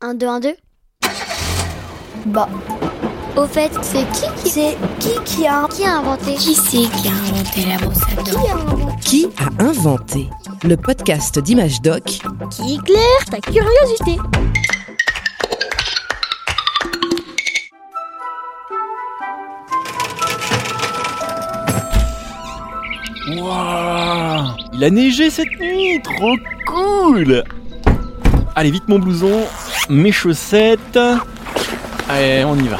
1, 2, 1, 2 Bah, Au fait, c'est qui qui c'est qui qui a qui a inventé? Qui c'est qui a inventé la brosse à Qui a inventé? Qui a inventé Le podcast d'Image Doc? Qui éclaire ta curiosité? Waouh Il a neigé cette nuit, trop cool. Allez, vite mon blouson, mes chaussettes. Allez, on y va.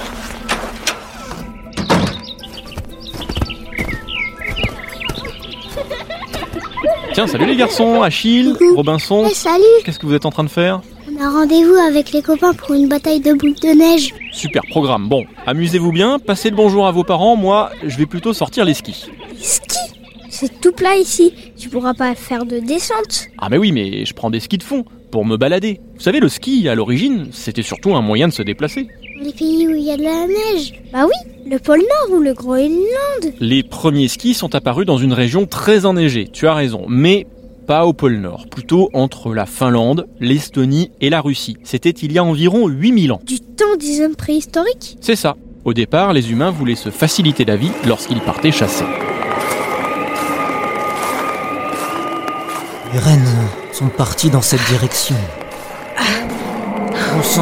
Tiens, salut les garçons, Achille, Coucou. Robinson. Salut Qu'est-ce que vous êtes en train de faire? On a rendez-vous avec les copains pour une bataille de boules de neige. Super programme. Bon, amusez-vous bien, passez le bonjour à vos parents. Moi, je vais plutôt sortir les skis. Ski C'est tout plat ici. Tu pourras pas faire de descente. Ah mais oui, mais je prends des skis de fond pour me balader. Vous savez, le ski, à l'origine, c'était surtout un moyen de se déplacer. Dans les pays où il y a de la neige. Bah oui, le pôle Nord ou le Groenland. Les premiers skis sont apparus dans une région très enneigée, tu as raison, mais pas au pôle Nord, plutôt entre la Finlande, l'Estonie et la Russie. C'était il y a environ 8000 ans. Du temps des hommes préhistoriques. C'est ça. Au départ, les humains voulaient se faciliter la vie lorsqu'ils partaient chasser. Les rennes sont parties dans cette direction. On sent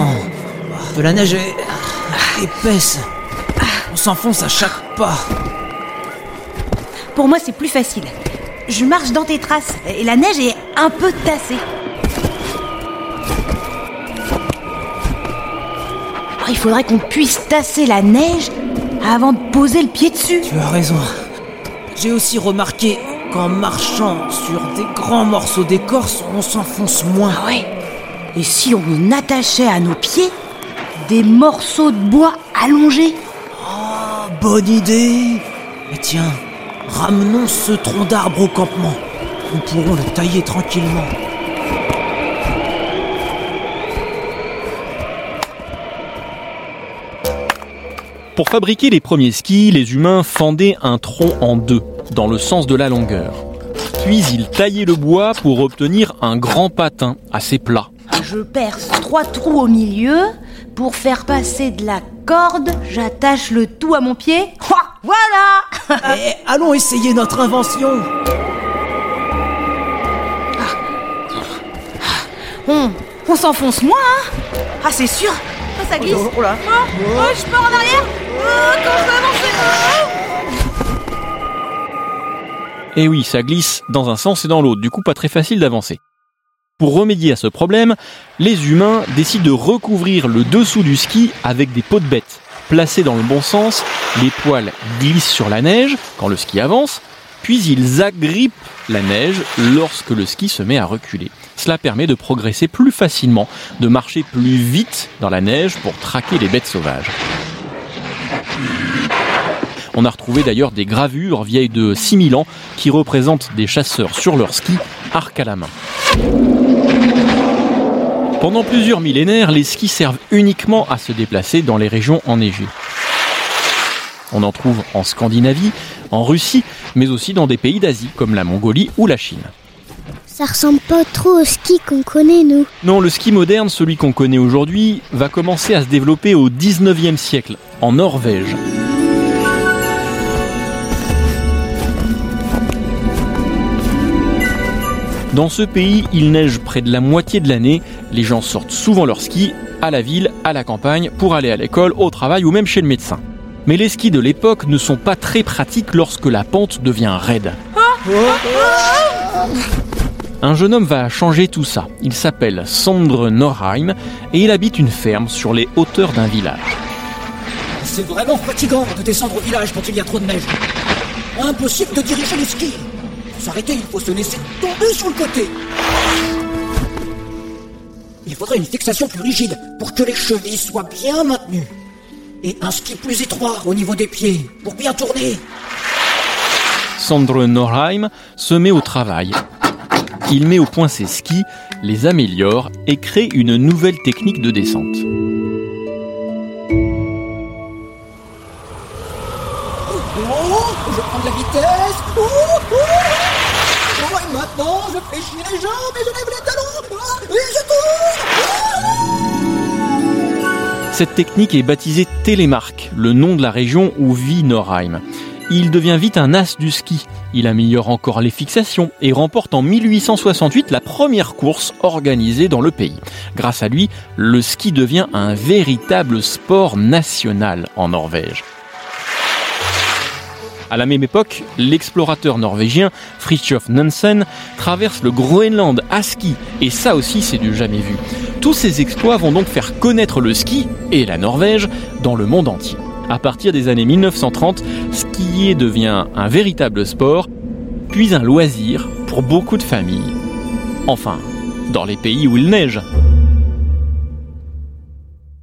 de la neige est épaisse. On s'enfonce à chaque pas. Pour moi, c'est plus facile. Je marche dans tes traces et la neige est un peu tassée. Alors, il faudrait qu'on puisse tasser la neige avant de poser le pied dessus. Tu as raison. J'ai aussi remarqué qu'en marchant sur des grands morceaux d'écorce, on s'enfonce moins. Ah ouais Et si on attachait à nos pieds des morceaux de bois allongés Oh, bonne idée. Mais tiens, ramenons ce tronc d'arbre au campement. Nous pourrons le tailler tranquillement. Pour fabriquer les premiers skis, les humains fendaient un tronc en deux, dans le sens de la longueur. Puis ils taillaient le bois pour obtenir un grand patin assez plat. Je perce trois trous au milieu. Pour faire passer de la corde, j'attache le tout à mon pied. Voilà Eh, allons essayer notre invention. On, on s'enfonce moins, hein Ah, c'est sûr Ah, ça glisse Oh là. Oh, oh, je pars en arrière Oh, Comment je peux avancer Et Eh oui, ça glisse dans un sens et dans l'autre, du coup pas très facile d'avancer. Pour remédier à ce problème, les humains décident de recouvrir le dessous du ski avec des peaux de bête. Placés dans le bon sens, les poils glissent sur la neige quand le ski avance, puis ils agrippent la neige lorsque le ski se met à reculer. Cela permet de progresser plus facilement, de marcher plus vite dans la neige pour traquer les bêtes sauvages. On a retrouvé d'ailleurs des gravures vieilles de 6000 ans qui représentent des chasseurs sur leur ski, arc à la main. Pendant plusieurs millénaires, les skis servent uniquement à se déplacer dans les régions enneigées. On en trouve en Scandinavie, en Russie, mais aussi dans des pays d'Asie comme la Mongolie ou la Chine. Ça ressemble pas trop au ski qu'on connaît, nous. Non, le ski moderne, celui qu'on connaît aujourd'hui, va commencer à se développer au 19e siècle, en Norvège. Dans ce pays, il neige près de la moitié de l'année. Les gens sortent souvent leur ski à la ville, à la campagne, pour aller à l'école, au travail ou même chez le médecin. Mais les skis de l'époque ne sont pas très pratiques lorsque la pente devient raide. Un jeune homme va changer tout ça. Il s'appelle Sondre Norheim et il habite une ferme sur les hauteurs d'un village. C'est vraiment fatigant de descendre au village quand il y a trop de neige. Impossible de diriger les skis. Pour s'arrêter, il faut se laisser tomber sur le côté. Il faudrait une fixation plus rigide pour que les chevilles soient bien maintenues. Et un ski plus étroit au niveau des pieds pour bien tourner. Sondre Norheim se met au travail. Il met au point ses skis, les améliore et crée une nouvelle technique de descente. Oh, je prends de la vitesse. Oh, oh. Oh, et maintenant, je fais chier les jambes et je lève les talons. Ah, et je tourne. Cette technique est baptisée Télémark, le nom de la région où vit Norheim. Il devient vite un as du ski. Il améliore encore les fixations et remporte en 1868 la première course organisée dans le pays. Grâce à lui, le ski devient un véritable sport national en Norvège. À la même époque, l'explorateur norvégien Fridtjof Nansen traverse le Groenland à ski, et ça aussi c'est du jamais vu. Tous ces exploits vont donc faire connaître le ski et la Norvège dans le monde entier. À partir des années 1930, skier devient un véritable sport, puis un loisir pour beaucoup de familles. Enfin, dans les pays où il neige.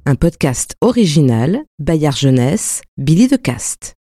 Un podcast original, Bayard Jeunesse, Billy de Cast.